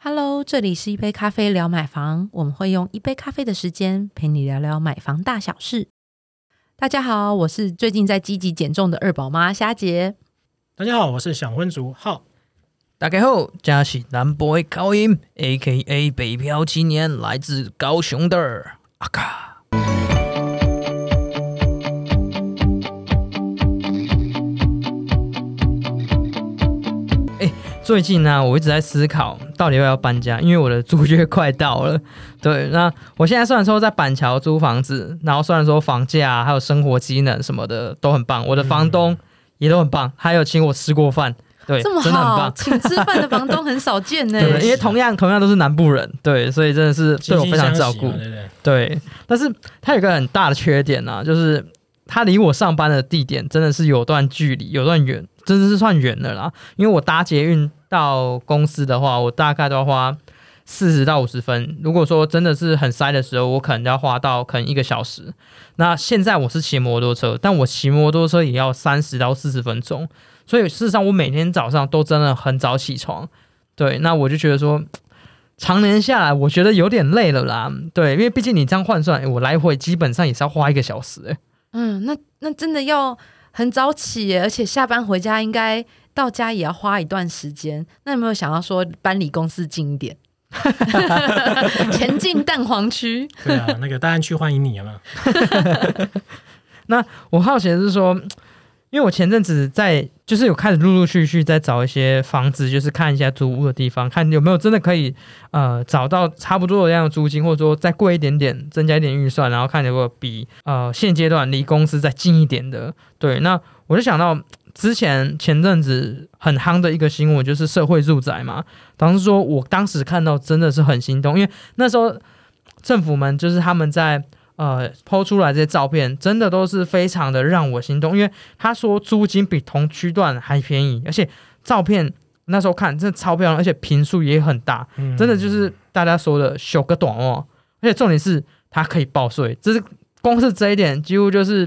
Hello，这里是一杯咖啡聊买房，我们会用一杯咖啡的时间陪你聊聊买房大小事。大家好，我是最近在积极减重的二宝妈虾姐。大家好，我是想婚族浩。大家好，嘉喜南 boy 高音，A.K.A 北漂青年，来自高雄的阿卡。最近呢，我一直在思考，到底要不要搬家，因为我的租约快到了。对，那我现在虽然说在板桥租房子，然后虽然说房价还有生活机能什么的都很棒，我的房东也都很棒，还有请我吃过饭。对，这么真的很好，棒。请吃饭的房东很少见呢。对，因为同样同样都是南部人，对，所以真的是对我非常照顾对对？对。但是他有个很大的缺点呢、就是他离我上班的地点真的是有段距离，有段远，真的是算远的啦。因为我搭捷运到公司的话，我大概都要花四十到五十分。如果说真的是很塞的时候，我可能要花到可能一个小时。那现在我是骑摩托车，但我骑摩托车也要三十到四十分钟。所以事实上，我每天早上都真的很早起床。对，那我就觉得说，常年下来，我觉得有点累了啦。对，因为毕竟你这样换算，我来回基本上也是要花一个小时、诶嗯，那那真的要很早起耶，而且下班回家应该到家也要花一段时间。那有没有想要说搬离公司近一点，前进蛋黄区？对啊，那个大安区欢迎你啊 那。我好奇的是说，因为我前阵子在就是有开始陆陆续续在找一些房子，就是看一下租屋的地方，看有没有真的可以呃找到差不多的这样的租金，或者说再贵一点点，增加一点预算，然后看有没有比呃现阶段离公司再近一点的。对，那我就想到之前前阵子很夯的一个新闻，就是社会住宅嘛。当时说我当时看到真的是很心动，因为那时候政府们就是他们在。呃，抛出来这些照片，真的都是非常的让我心动，因为他说租金比同区段还便宜，而且照片那时候看真的超漂亮，而且平数也很大，嗯。真的就是大家说的修个短哦，而且重点是它可以报税，这是光是这一点几乎就是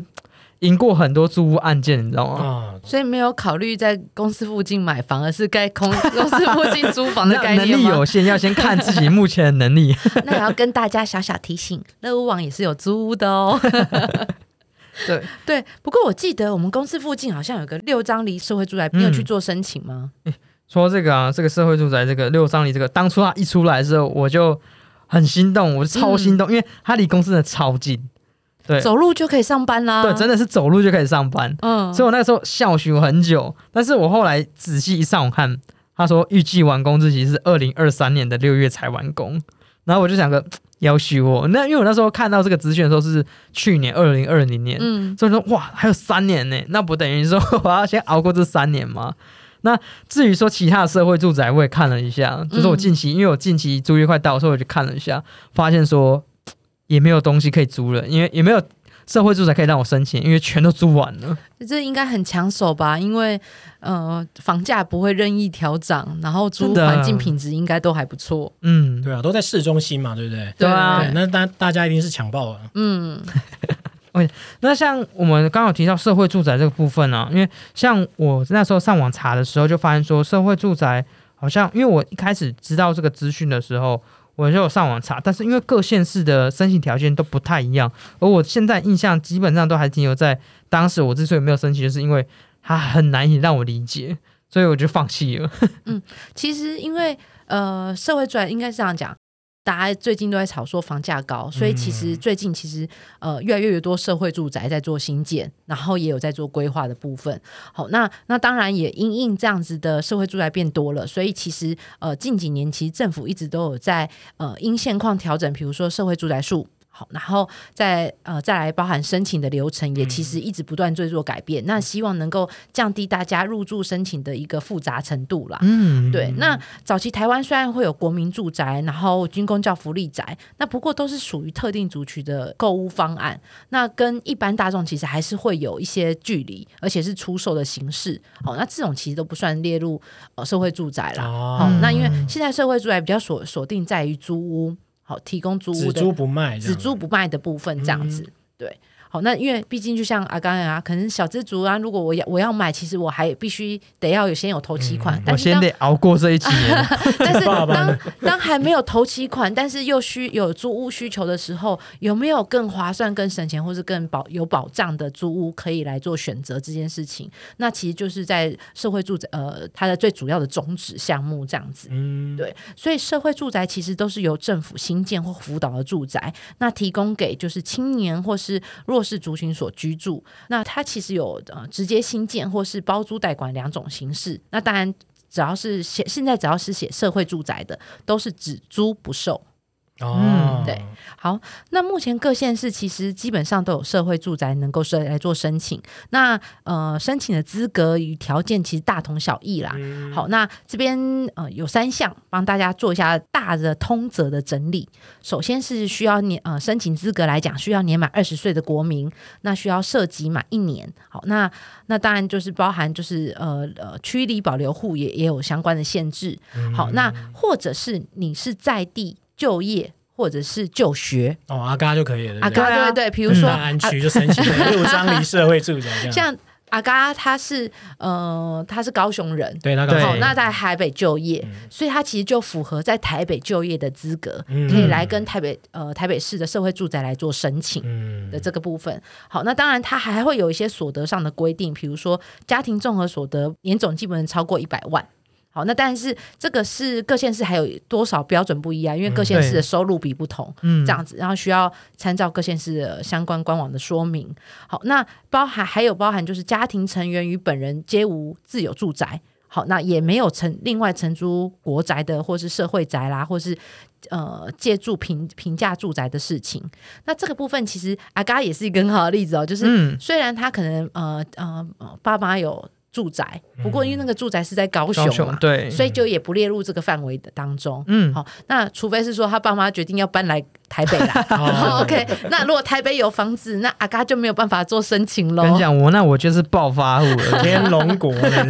赢过很多租屋案件，你知道吗？啊，所以没有考虑在公司附近买房，而是该公 公司附近租房的那概念吗能力有？限，要先看自己目前的能力。那也要跟大家小小提醒，乐屋网也是有租屋的哦。对，对，不过我记得我们公司附近好像有个六张离社会住宅，你有嗯去做申请吗？说这个啊，这个社会住宅这个六张里这个，当初它一出来的时候，我就很心动，我超心动，因为它离公司真的超近。对走路就可以上班啦。对，真的是走路就可以上班。嗯，所以我那个时候笑许很久，但是我后来仔细一上网看，他说预计完工日期是二零二三年的六月才完工，然后我就想个 要许我，那因为我那时候看到这个资讯的时候是去年二零二零年，嗯，所以说哇还有三年呢，那不等于说我要先熬过这三年吗？那至于说其他的社会住宅，我也看了一下，就是我近期，因为我近期租约快到，所以我就看了一下，发现说也没有东西可以租了，因为也没有社会住宅可以让我申请，因为全都租完了。这应该很抢手吧？因为呃，房价不会任意调涨，然后租环境品质应该都还不错。嗯，对啊，都在市中心嘛，对不对？对啊对，那大大家一定是抢爆了。嗯，那像我们刚好提到社会住宅这个部分啊，因为像我那时候上网查的时候，就发现说社会住宅好像，因为我一开始知道这个资讯的时候，我就上网查，但是因为各县市的申请条件都不太一样，而我现在印象基本上都还停留在当时我之所以没有申请，就是因为它很难以让我理解，所以我就放弃了。嗯其实因为呃，社会转应该是这样讲。大家最近都在吵说房价高，所以其实最近其实呃越来越多社会住宅在做新建，然后也有在做规划的部分。好，那那当然也因应这样子的社会住宅变多了，所以其实呃近几年其实政府一直都有在呃因现况调整，比如说社会住宅数。好，然后再呃再来包含申请的流程，也其实一直不断在做改变。那希望能够降低大家入住申请的一个复杂程度啦。嗯，对，那早期台湾虽然会有国民住宅，然后军工教福利宅，那不过都是属于特定族群的购物方案，那跟一般大众其实还是会有一些距离，而且是出售的形式。好，那这种其实都不算列入呃社会住宅啦。哦好，那因为现在社会住宅比较锁锁定在于租屋，好提供租屋的只租不卖，只租不卖的部分这样子。对，好，那因为毕竟就像阿刚啊，可能小资族啊，如果我要我要买，其实我还必须得要有先有头期款，我先但是当得熬过这一期。但是当当还没有头期款，但是又需有租屋需求的时候，有没有更划算、更省钱，或是更保有保障的租屋可以来做选择这件事情？那其实就是在社会住宅呃它的最主要的宗旨项目这样子。嗯，对，所以社会住宅其实都是由政府新建或辅导的住宅，那提供给就是青年或是弱是族群所居住。那它其实有呃直接新建或是包租代管两种形式。那当然，只要是写现在只要是写社会住宅的，都是只租不售。哦，嗯对好，那目前各县市其实基本上都有社会住宅能够申来做申请。那呃，申请的资格与条件其实大同小异啦。嗯好，那这边呃有三项，帮大家做一下大的通则的整理。首先是需要年呃申请资格来讲，需要年满二十岁的国民，那需要涉及满一年。好，那那当然就是包含就是呃呃区里保留户也也有相关的限制。好，那或者是你是在地就业或者是就学，哦，阿嘎就可以了，阿对？对嘎对对对，比如说大安区就申请 六张离社会住宅这样，像阿嘎他是呃他是高雄人。对那个对好，那在台北就业，嗯。所以他其实就符合在台北就业的资格，嗯。可以来跟台北呃台北市的社会住宅来做申请。嗯。的这个部分，好，那当然他还会有一些所得上的规定，比如说家庭综合所得年总基本能超过一百万。好，那但是这个是各县市还有多少标准不一样，因为各县市的收入比不同，嗯这样子，然后需要参照各县市的相关官网的说明。好，那包含还有包含就是家庭成员与本人皆无自有住宅。好，那也没有承另外承租国宅的，或是社会宅啦，或是呃借助平平价住宅的事情。那这个部分其实阿嘎也是一个很好的例子哦，就是嗯，虽然他可能呃呃呃爸妈有住宅，不过因为那个住宅是在高雄嘛，对，所以就也不列入这个范围的当中。嗯，好，那除非是说他爸妈决定要搬来台北啦。哦 OK，那如果台北有房子，那阿嘎就没有办法做申请喽跟你。讲，我那我就是暴发户了。天龙国人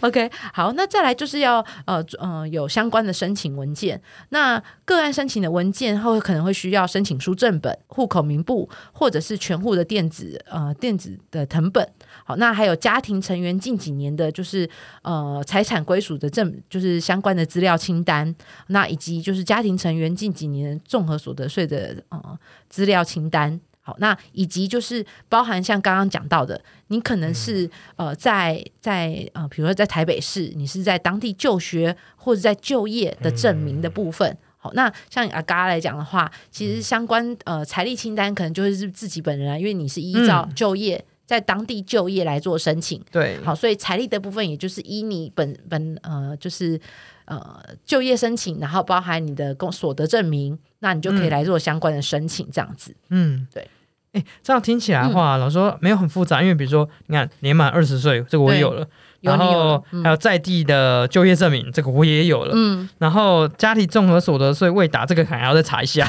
，OK，好，那再来就是要呃呃有相关的申请文件。那个案申请的文件后可能会需要申请书正本、户口名簿，或者是全户的电子呃电子的誊本。好，那还有家庭成员近几年的就是呃财产归属的证，就是相关的资料清单。那以及就是家庭成员近几年综合所得税的呃资料清单。好，那以及就是包含像刚刚讲到的，你可能是、呃在在呃，比如说在台北市，你是在当地就学或者在就业的证明的部分。好，那像阿嘎来讲的话，其实相关呃财力清单可能就是自己本人啊，因为你是依照嗯就业、在当地就业来做申请。对，好，所以财力的部分也就是依你本本呃就是呃就业申请，然后包含你的工所得证明，那你就可以嗯来做相关的申请，这样子。嗯，对。哎，这样听起来的话，老实说没有很复杂，因为比如说，你看年满二十岁，这个我也有了，然后还有在地的就业证明，这个我也有了，嗯，然后家庭综合所得税未达，这个可能还要再查一下。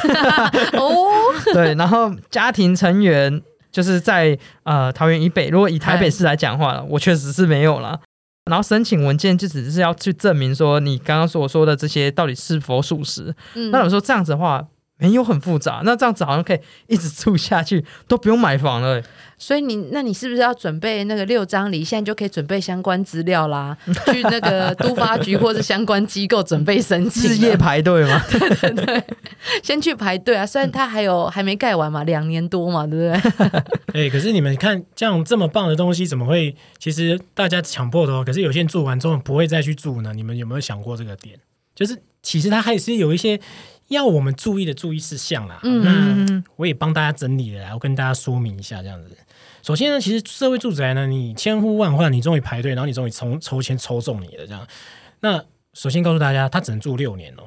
哦，对，然后家庭成员就是在呃桃园以北，如果以台北市来讲话了，我确实是没有了。然后申请文件就只是要去证明说你刚刚所说的这些到底是否属实。嗯那有时候这样子的话没有很复杂，那这样子好像可以一直住下去，都不用买房了。所以你那你是不是要准备那个六张里，现在就可以准备相关资料啦？去那个都发局或者相关机构准备申请夜排队吗 对？先去排队啊。虽然它还有还没盖完嘛，两年多嘛，对不对？哎，可是你们看这样这么棒的东西，怎么会？其实大家强迫的哦，可是有些人住完之后不会再去住呢。你们有没有想过这个点？就是其实它还是有一些要我们注意的注意事项啦。嗯那嗯，我也帮大家整理了来，我跟大家说明一下这样子。首先呢，其实社会住宅呢，你千呼万唤，你终于排队，然后你终于抽抽签抽中你了这样。那首先告诉大家，他只能住六年哦。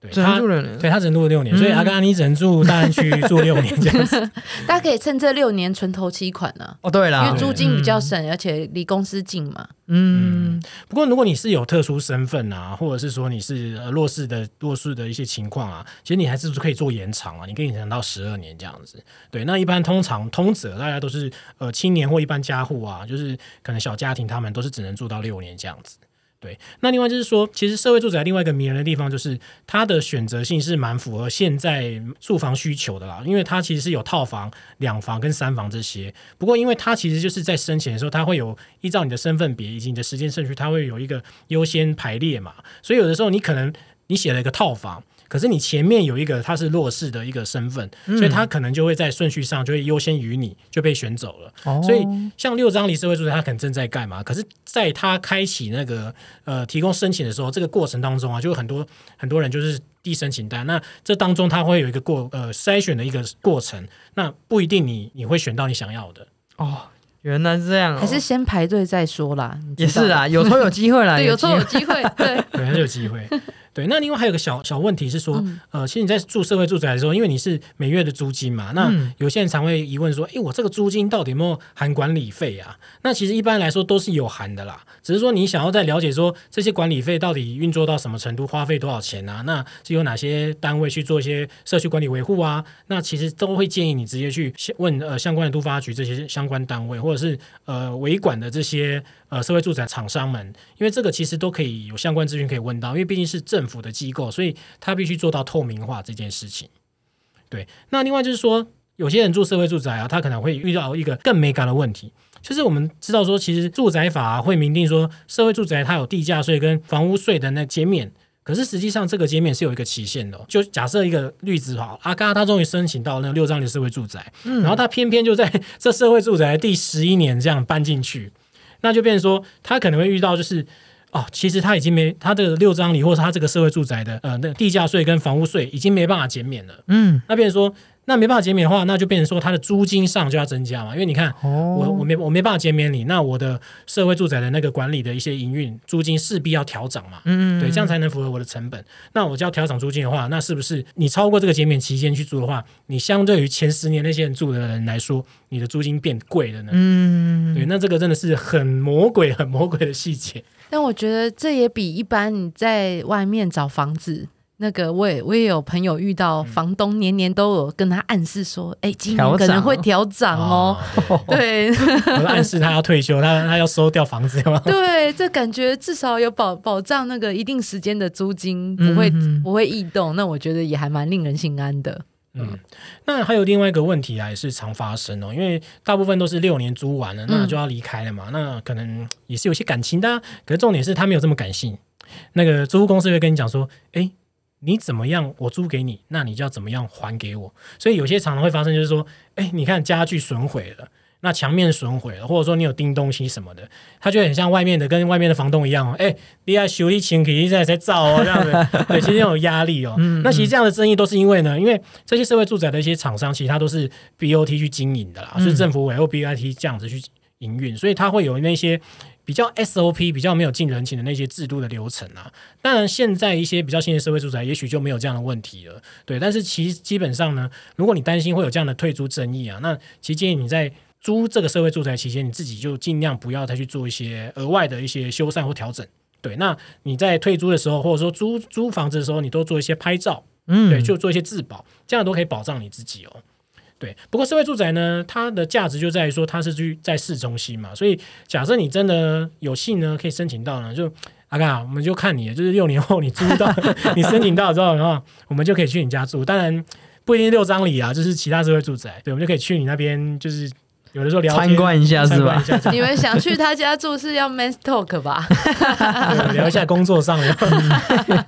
对，只能他。对他只能住六年，所以嗯阿刚你只能住大安区住六年这样子。大家可以趁这六年存头期款呢、哦，对因啦为，租金比较省，而且离公司近嘛。嗯，不过，如果你是有特殊身份啊，或者是说你是呃弱势的弱势的一些情况啊，其实你还是可以做延长啊，你可以延长到十二年这样子。对，那一般通常通则大家都是呃青年或一般家户啊，就是可能小家庭他们都是只能住到六年这样子。对，那另外就是说，其实社会住宅另外一个迷人的地方，就是它的选择性是蛮符合现在住房需求的啦。因为它其实是有套房、两房跟三房这些。不过，因为它其实就是在申请的时候，它会有依照你的身份别以及你的时间顺序，它会有一个优先排列嘛。所以有的时候你可能你写了一个套房。可是你前面有一个他是弱势的一个身份，所以他可能就会在顺序上就会优先于你，就被选走了。所以像六张离社会住宅，他可能正在盖嘛。可是在他开启那个呃提供申请的时候，这个过程当中啊，就有很多很多人就是递申请单。那这当中他会有一个过呃筛选的一个过程，那不一定你你会选到你想要的哦。原来是这样，还是先排队再说啦。也是啊，有抽有机会啦，对，有抽有机会，对，对，还是有机会。对，那另外还有个小小问题是说，呃，其实你在住社会住宅的时候，因为你是每月的租金嘛，那有些人常会疑问说，哎，我这个租金到底有没有含管理费啊？那其实一般来说都是有含的啦，只是说你想要再了解说这些管理费到底运作到什么程度，花费多少钱啊？那是有哪些单位去做一些社区管理维护啊？那其实都会建议你直接去问呃相关的都发局这些相关单位，或者是呃维管的这些。呃，社会住宅厂商们，因为这个其实都可以有相关资讯可以问到，因为毕竟是政府的机构，所以他必须做到透明化这件事情。对，那另外就是说，有些人住社会住宅啊，他可能会遇到一个更没感的问题，就是我们知道说，其实住宅法会明定说，社会住宅它有地价税跟房屋税的那减免，可是实际上这个减免是有一个期限的。就假设一个绿子哈，阿嘎他终于申请到那六张的社会住宅，然后他偏偏就在这社会住宅第十一年这样搬进去。那就变成说，他可能会遇到就是，哦，其实他已经没他的六张里，或是他这个社会住宅的呃那地价税跟房屋税已经没办法减免了。嗯，那变成说。那没办法减免的话，那就变成说它的租金上就要增加嘛，因为你看，我我没我没办法减免你，那我的社会住宅的那个管理的一些营运租金势必要调涨嘛，嗯，对，这样才能符合我的成本。那我就要调涨租金的话，那是不是你超过这个减免期间去租的话，你相对于前十年那些人住的人来说，你的租金变贵了呢？嗯，对，那这个真的是很魔鬼、很魔鬼的细节。但我觉得这也比一般你在外面找房子。那个我也我也有朋友遇到房东年年都有跟他暗示说，哎，今年可能会调涨哦。对，暗示他要退休，他他要收掉房子吗？对，这感觉至少有保保障那个一定时间的租金不会不会异动，那我觉得也还蛮令人心安的。嗯，那还有另外一个问题啊，也是常发生哦，因为大部分都是六年租完了，那就要离开了嘛，那可能也是有些感情的，可是重点是他没有这么感性，那个租屋公司会跟你讲说，哎。你怎么样？我租给你，那你就要怎么样还给我。所以有些常常会发生，就是说，哎，你看家具损毁了，那墙面损毁了，或者说你有钉东西什么的，他就很像外面的，跟外面的房东一样哦。哎，你要修理钱，肯定在在造哦，这样子。对，其实有压力哦。那其实这样的争议都是因为呢，因为这些社会住宅的一些厂商，其实它都是 BOT 去经营的啦，是政府委或 BIT 这样子去营运，所以它会有那些。比较 SOP 比较没有近人情的那些制度的流程啊，当然现在一些比较新的社会住宅也许就没有这样的问题了，对。但是其基本上呢，如果你担心会有这样的退租争议啊，那其实建议你在租这个社会住宅期间，你自己就尽量不要再去做一些额外的一些修缮或调整。对，那你在退租的时候，或者说租租房子的时候，你都做一些拍照，嗯，对，就做一些自保，这样都可以保障你自己哦。对，不过社会住宅呢，它的价值就在于说它是居在市中心嘛，所以假设你真的有幸呢，可以申请到呢，就阿嘎，我们就看你，就是六年后你租到，你申请到之后，然后我们就可以去你家住。当然不一定六张里啊，就是其他社会住宅，对，我们就可以去你那边，就是有的时候聊参观一下是吧？你们想去他家住是要 man talk 吧？聊一下工作上的。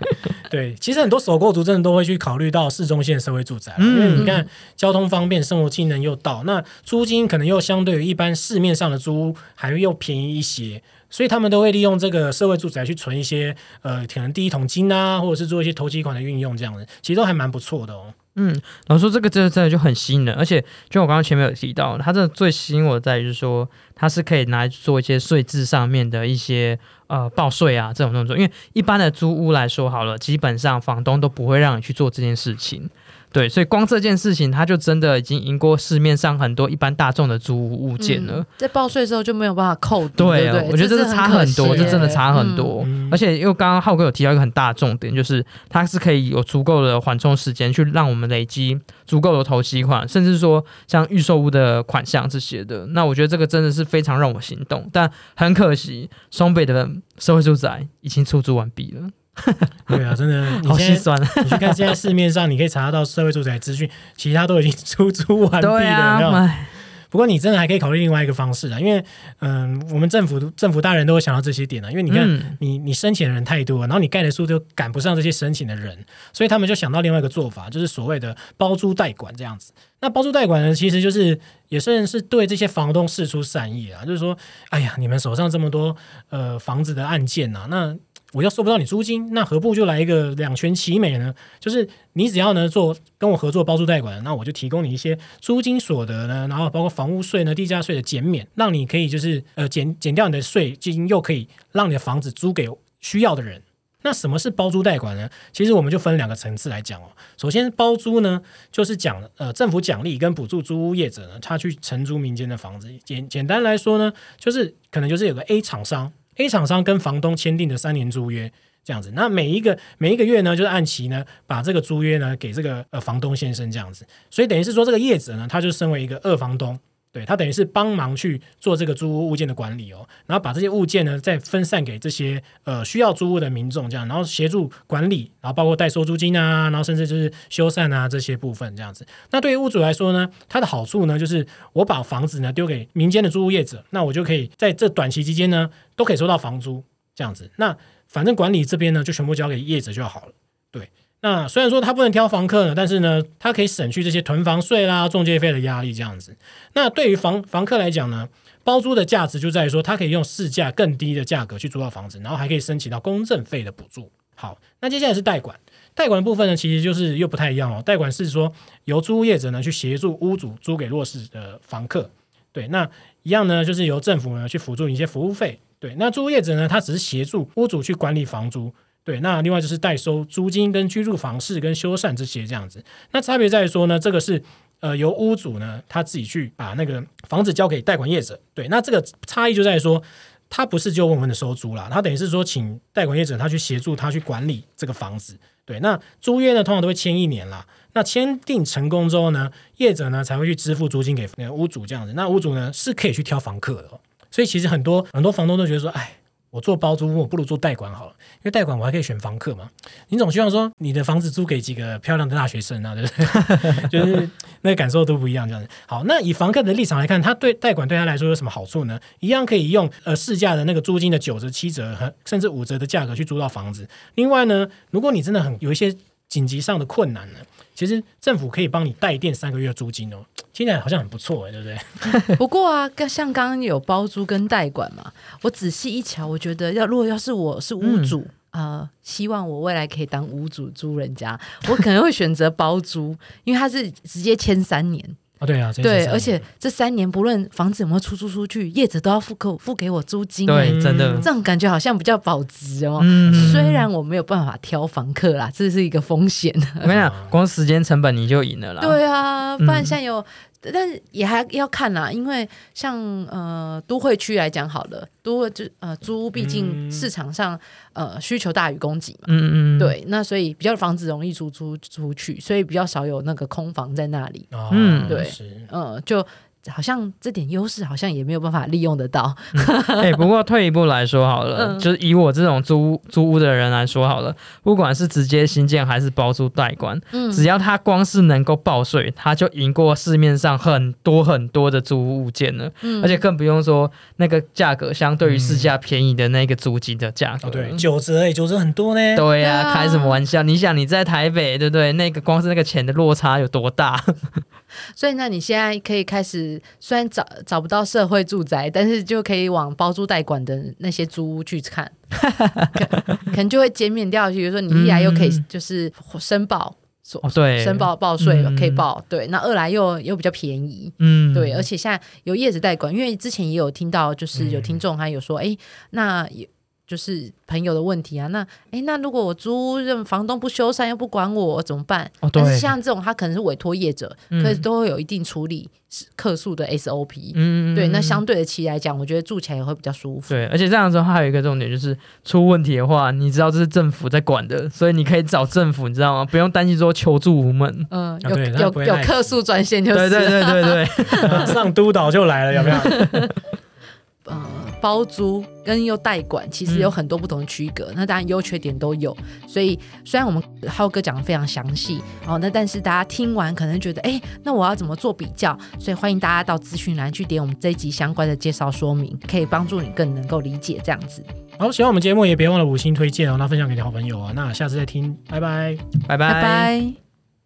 对，其实很多首购族真的都会去考虑到市中线社会住宅，因为你看交通方便，生活机能又到，那租金可能又相对于一般市面上的租屋还又便宜一些，所以他们都会利用这个社会住宅去存一些呃，可能第一桶金啊，或者是做一些投机款的运用，这样子其实都还蛮不错的哦。嗯，老师说这个真的真的就很吸引人，而且就我刚刚前面有提到，它这最吸引我在于说，它是可以拿来做一些税制上面的一些呃报税啊这种动作，因为一般的租屋来说好了，基本上房东都不会让你去做这件事情。对，所以光这件事情，它就真的已经赢过市面上很多一般大众的租屋物件了。嗯在报税的时候就没有办法扣抵，对啊对不，对，我觉得这是差很多，这这真的差很多。嗯而且又刚刚浩哥有提到一个很大的重点，就是它是可以有足够的缓冲时间，去让我们累积足够的头期款，甚至说像预售屋的款项这些的。那我觉得这个真的是非常让我心动，但很可惜，双北的社会住宅已经出租完毕了，对啊，真的，你好心酸。你去看现在市面上，你可以查得到社会住宅资讯，其他都已经出租完毕了。没有哎不过你真的还可以考虑另外一个方式啊，因为嗯，我们政府政府大人都会想到这些点啊，因为你看。嗯你你申请的人太多，然后你盖的数就赶不上这些申请的人，所以他们就想到另外一个做法，就是所谓的包租代管这样子。那包租代管呢，其实就是也算是对这些房东示出善意啊，就是说，哎呀，你们手上这么多呃房子的案件啊，那我又收不到你租金，那何不就来一个两全其美呢？就是你只要呢做跟我合作包租代管，那我就提供你一些租金所得呢，然后包括房屋税呢、地价税的减免，让你可以就是呃减减掉你的税金，又可以让你的房子租给需要的人。那什么是包租代管呢？其实我们就分两个层次来讲哦。首先，包租呢，就是讲呃政府奖励跟补助租屋业者呢，他去承租民间的房子。简简单来说呢，就是可能就是有个 A 厂商，A 厂商跟房东签订的三年租约。这样子，那每一个每一个月呢，就是按期呢，把这个租约呢给这个呃房东先生这样子，所以等于是说这个业者呢，他就身为一个二房东，对他等于是帮忙去做这个租屋物件的管理哦，然后把这些物件呢再分散给这些呃需要租屋的民众，这样，然后协助管理，然后包括代收租金啊，然后甚至就是修缮啊这些部分这样子。那对于屋主来说呢，它的好处呢就是我把房子呢丢给民间的租屋业者，那我就可以在这短期期间呢都可以收到房租这样子。那反正管理这边呢就全部交给业者就好了，对。那虽然说他不能挑房客呢，但是呢，他可以省去这些囤房税啦、中介费的压力，这样子。那对于房房客来讲呢，包租的价值就在于说，他可以用市价更低的价格去租到房子，然后还可以申请到公证费的补助。好，那接下来是代管，代管的部分呢，其实就是又不太一样哦。代管是说由租屋业者呢去协助屋主租给弱势的房客，对，那一样呢，就是由政府呢去辅助一些服务费，对，那租屋业者呢，他只是协助屋主去管理房租。对，那另外就是代收租金、跟居住房事、跟修缮这些这样子。那差别在于说呢，这个是呃由屋主呢他自己去把那个房子交给代管业者。对，那这个差异就在于说，他不是就稳稳的收租啦，他等于是说请代管业者他去协助他去管理这个房子。对，那租约呢通常都会签一年啦。那签订成功之后呢，业者呢才会去支付租金给屋主这样子。那屋主呢是可以去挑房客的、所以其实很多很多房东都觉得说，哎。我做包租，我不如做代管好了，因为代管我还可以选房客嘛。你总希望说你的房子租给几个漂亮的大学生啊，对不对？就是那个感受都不一样，这样。好，那以房客的立场来看，他对代管对他来说有什么好处呢？一样可以用呃市价的那个租金的九折、七折和甚至五折的价格去租到房子。另外呢，如果你真的很有一些紧急上的困难呢，其实政府可以帮你代垫三个月租金哦，听起来好像很不错哎，对不对？不过啊，像刚刚有包租跟代管嘛，我仔细一瞧，我觉得要如果要是我是屋主，呃，希望我未来可以当屋主租人家，我可能会选择包租，因为他是直接签三年，啊，对啊，对，而且这三年不论房子有没有出租出去，业者都要付给我付给我租金、对，欸真的嗯，这种感觉好像比较保值哦。嗯虽然我没有办法挑房客啦，这是一个风险。我跟你讲，光时间成本你就赢了啦。对啊，不然嗯现在有，但是也还要看啦，因为像呃都会区来讲好了，都会就呃租屋毕竟嗯。市场上、呃需求大于供给嘛，嗯，嗯。嗯，对，那所以比较房子容易租出出去，所以比较少有那个空房在那里，啊，嗯对嗯呃，就好像这点优势好像也没有办法利用得到，哎、不过退一步来说好了，嗯就是以我这种租租屋的人来说好了，不管是直接新建还是包租代管，嗯只要他光是能够报税，他就赢过市面上很多很多的租屋物件了，嗯而且更不用说那个价格相对于市价便宜的那个租金的价格。哦，对，九折哎，九折很多呢。对呀、开什么玩笑？你想你在台北，对不对？那个光是那个钱的落差有多大？所以那你现在可以开始，虽然找找不到社会住宅，但是就可以往包租代管的那些租屋去看，可可能就会减免掉。比如说你一来又可以嗯就是申报。对，申报报税嗯可以报，对，那二来又又比较便宜，嗯，对，而且现在有业主代管，因为之前也有听到，就是有嗯听众他有说，哎、那有就是朋友的问题啊。那哎，那如果我租任，房东不修缮又不管我怎么办？哦，但是对，像这种，他可能是委托业者，嗯可是都会有一定处理客诉的 SOP。嗯对，那相对的期来讲，我觉得住起来也会比较舒服。对，而且这样子的话，还有一个重点就是出问题的话，你知道这是政府在管的，所以你可以找政府，你知道吗？不用担心说求助无门。嗯，啊有有有客诉专线就是对对对对对，上督导就来了，有没有？呃，包租跟又代管其实嗯有很多不同的区隔，那当然优缺点都有。所以虽然我们浩哥讲的非常详细哦，那但是大家听完可能觉得，哎，那我要怎么做比较？所以欢迎大家到资讯栏去点我们这一集相关的介绍说明，可以帮助你更能够理解这样子。好，喜欢我们节目也别忘了五星推荐哦，那分享给你好朋友啊，那下次再听，拜拜。拜拜拜